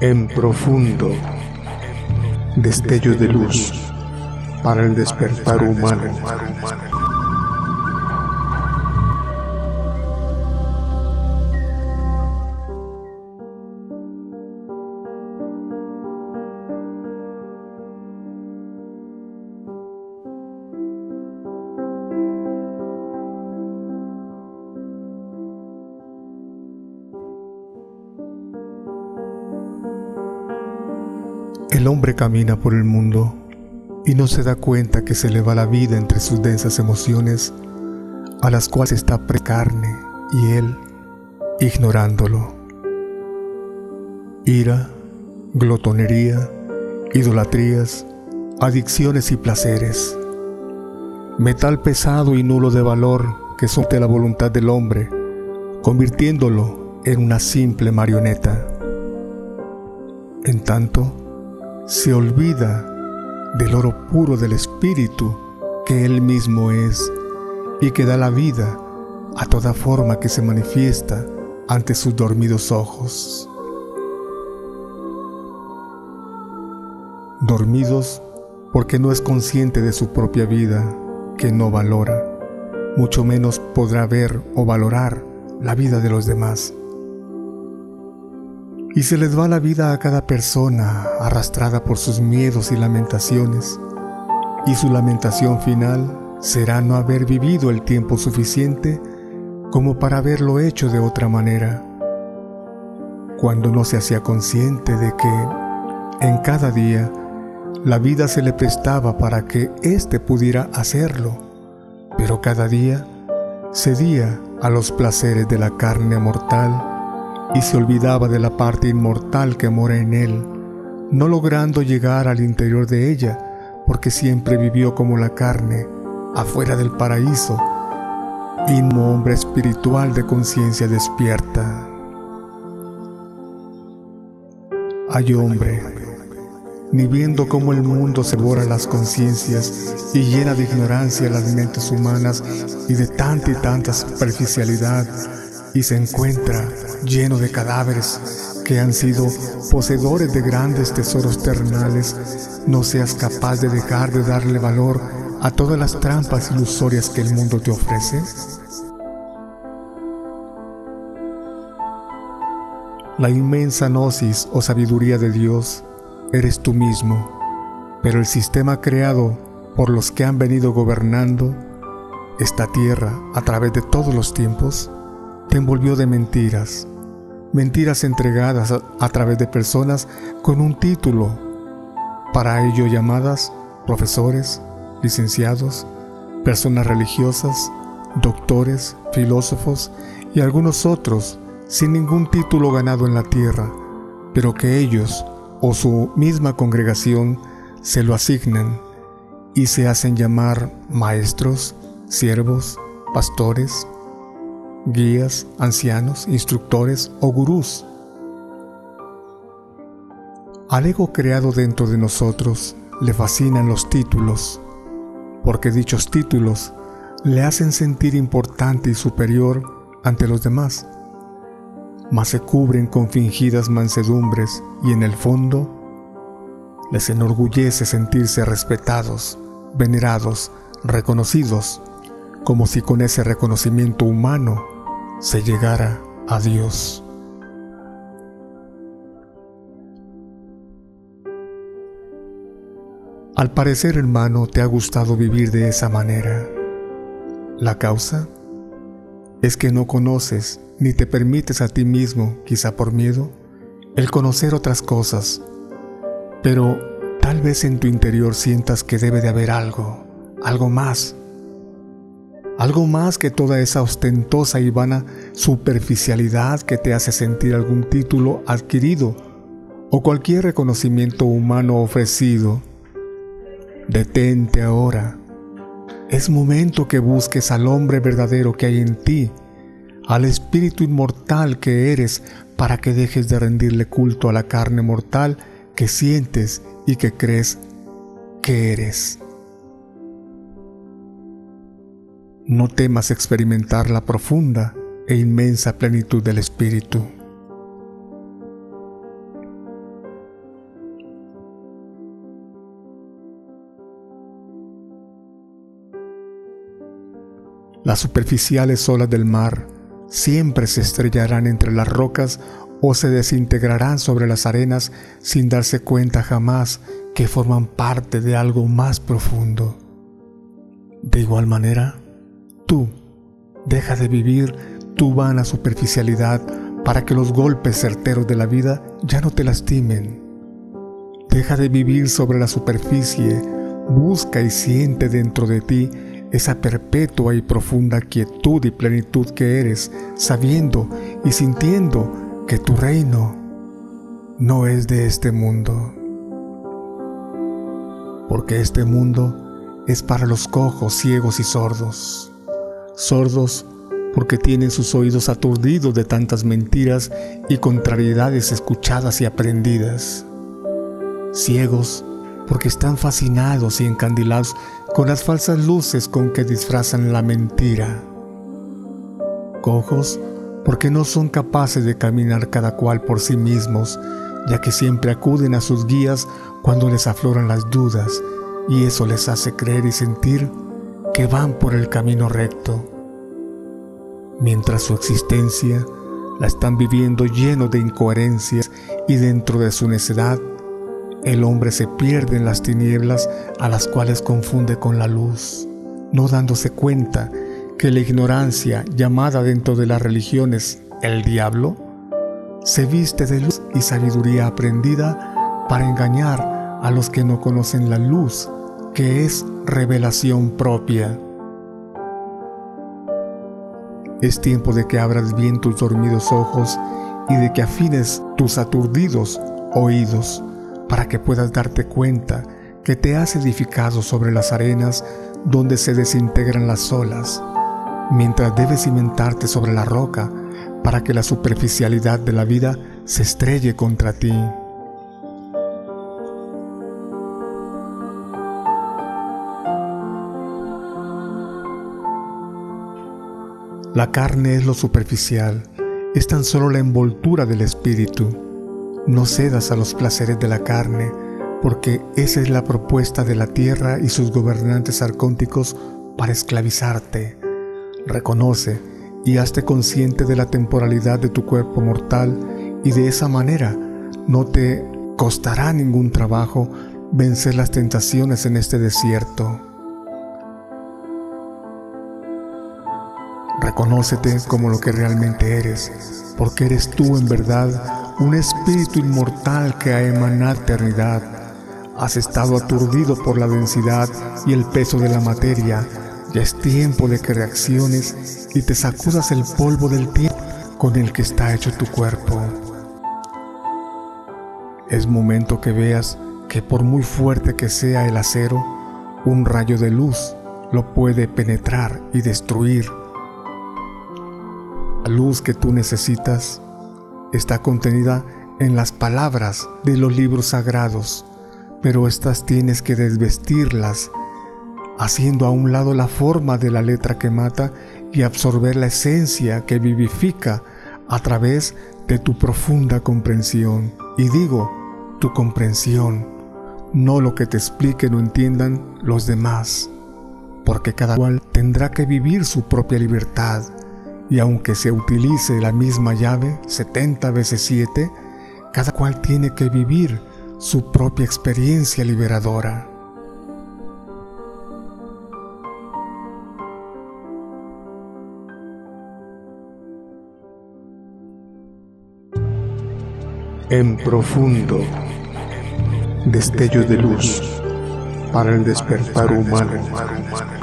en profundo, destello de luz para el despertar humano. El hombre camina por el mundo y no se da cuenta que se le va la vida entre sus densas emociones, a las cuales está precarne y él ignorándolo. Ira, glotonería, idolatrías, adicciones y placeres. Metal pesado y nulo de valor que somete la voluntad del hombre, convirtiéndolo en una simple marioneta. En tanto, se olvida del oro puro del Espíritu que Él mismo es y que da la vida a toda forma que se manifiesta ante sus dormidos ojos. Dormidos porque no es consciente de su propia vida, que no valora, mucho menos podrá ver o valorar la vida de los demás. Y se les va la vida a cada persona arrastrada por sus miedos y lamentaciones. Y su lamentación final será no haber vivido el tiempo suficiente como para haberlo hecho de otra manera. Cuando no se hacía consciente de que en cada día la vida se le prestaba para que éste pudiera hacerlo, pero cada día cedía a los placeres de la carne mortal y se olvidaba de la parte inmortal que mora en él, no logrando llegar al interior de ella, porque siempre vivió como la carne, afuera del paraíso, inmo hombre espiritual de conciencia despierta. Hay hombre, ni viendo cómo el mundo se borra las conciencias y llena de ignorancia las mentes humanas y de tanta y tanta superficialidad, y se encuentra lleno de cadáveres que han sido poseedores de grandes tesoros terrenales, no seas capaz de dejar de darle valor a todas las trampas ilusorias que el mundo te ofrece? La inmensa gnosis o sabiduría de Dios eres tú mismo, pero el sistema creado por los que han venido gobernando esta tierra a través de todos los tiempos te envolvió de mentiras, mentiras entregadas a, través de personas con un título, para ello llamadas profesores, licenciados, personas religiosas, doctores, filósofos y algunos otros sin ningún título ganado en la tierra, pero que ellos o su misma congregación se lo asignan y se hacen llamar maestros, siervos, pastores, guías, ancianos, instructores o gurús. Al ego creado dentro de nosotros le fascinan los títulos, porque dichos títulos le hacen sentir importante y superior ante los demás, mas se cubren con fingidas mansedumbres y en el fondo les enorgullece sentirse respetados, venerados, reconocidos, como si con ese reconocimiento humano se llegara a Dios. Al parecer, hermano, te ha gustado vivir de esa manera. La causa es que no conoces ni te permites a ti mismo, quizá por miedo, el conocer otras cosas. Pero tal vez en tu interior sientas que debe de haber algo, algo más algo más que toda esa ostentosa y vana superficialidad que te hace sentir algún título adquirido o cualquier reconocimiento humano ofrecido. Detente ahora. Es momento que busques al hombre verdadero que hay en ti, al espíritu inmortal que eres, para que dejes de rendirle culto a la carne mortal que sientes y que crees que eres. No temas experimentar la profunda e inmensa plenitud del Espíritu. Las superficiales olas del mar siempre se estrellarán entre las rocas o se desintegrarán sobre las arenas sin darse cuenta jamás que forman parte de algo más profundo. De igual manera, tú deja de vivir tu vana superficialidad para que los golpes certeros de la vida ya no te lastimen. Deja de vivir sobre la superficie, busca y siente dentro de ti esa perpetua y profunda quietud y plenitud que eres, sabiendo y sintiendo que tu reino no es de este mundo. Porque este mundo es para los cojos, ciegos y sordos. Sordos porque tienen sus oídos aturdidos de tantas mentiras y contrariedades escuchadas y aprendidas. Ciegos porque están fascinados y encandilados con las falsas luces con que disfrazan la mentira. Cojos porque no son capaces de caminar cada cual por sí mismos, ya que siempre acuden a sus guías cuando les afloran las dudas, y eso les hace creer y sentir que van por el camino recto mientras su existencia la están viviendo lleno de incoherencias y dentro de su necedad, el hombre se pierde en las tinieblas a las cuales confunde con la luz, no dándose cuenta que la ignorancia llamada dentro de las religiones el diablo, se viste de luz y sabiduría aprendida para engañar a los que no conocen la luz, que es revelación propia. Es tiempo de que abras bien tus dormidos ojos y de que afines tus aturdidos oídos para que puedas darte cuenta que te has edificado sobre las arenas donde se desintegran las olas, mientras debes cimentarte sobre la roca para que la superficialidad de la vida se estrelle contra ti. La carne es lo superficial, es tan solo la envoltura del espíritu. No cedas a los placeres de la carne, porque esa es la propuesta de la tierra y sus gobernantes arcónticos para esclavizarte. Reconoce y hazte consciente de la temporalidad de tu cuerpo mortal y de esa manera no te costará ningún trabajo vencer las tentaciones en este desierto. Reconócete como lo que realmente eres, porque eres tú en verdad un espíritu inmortal que ha emanado eternidad. Has estado aturdido por la densidad y el peso de la materia. Ya es tiempo de que reacciones y te sacudas el polvo del tiempo con el que está hecho tu cuerpo. Es momento que veas que por muy fuerte que sea el acero, un rayo de luz lo puede penetrar y destruir la luz que tú necesitas está contenida en las palabras de los libros sagrados, pero estas tienes que desvestirlas, haciendo a un lado la forma de la letra que mata y absorber la esencia que vivifica a través de tu profunda comprensión. Y digo, tu comprensión, no lo que te expliquen o entiendan los demás, porque cada cual tendrá que vivir su propia libertad y aunque se utilice la misma llave 70 veces 7, cada cual tiene que vivir su propia experiencia liberadora. En profundo, destellos de luz para el despertar humano.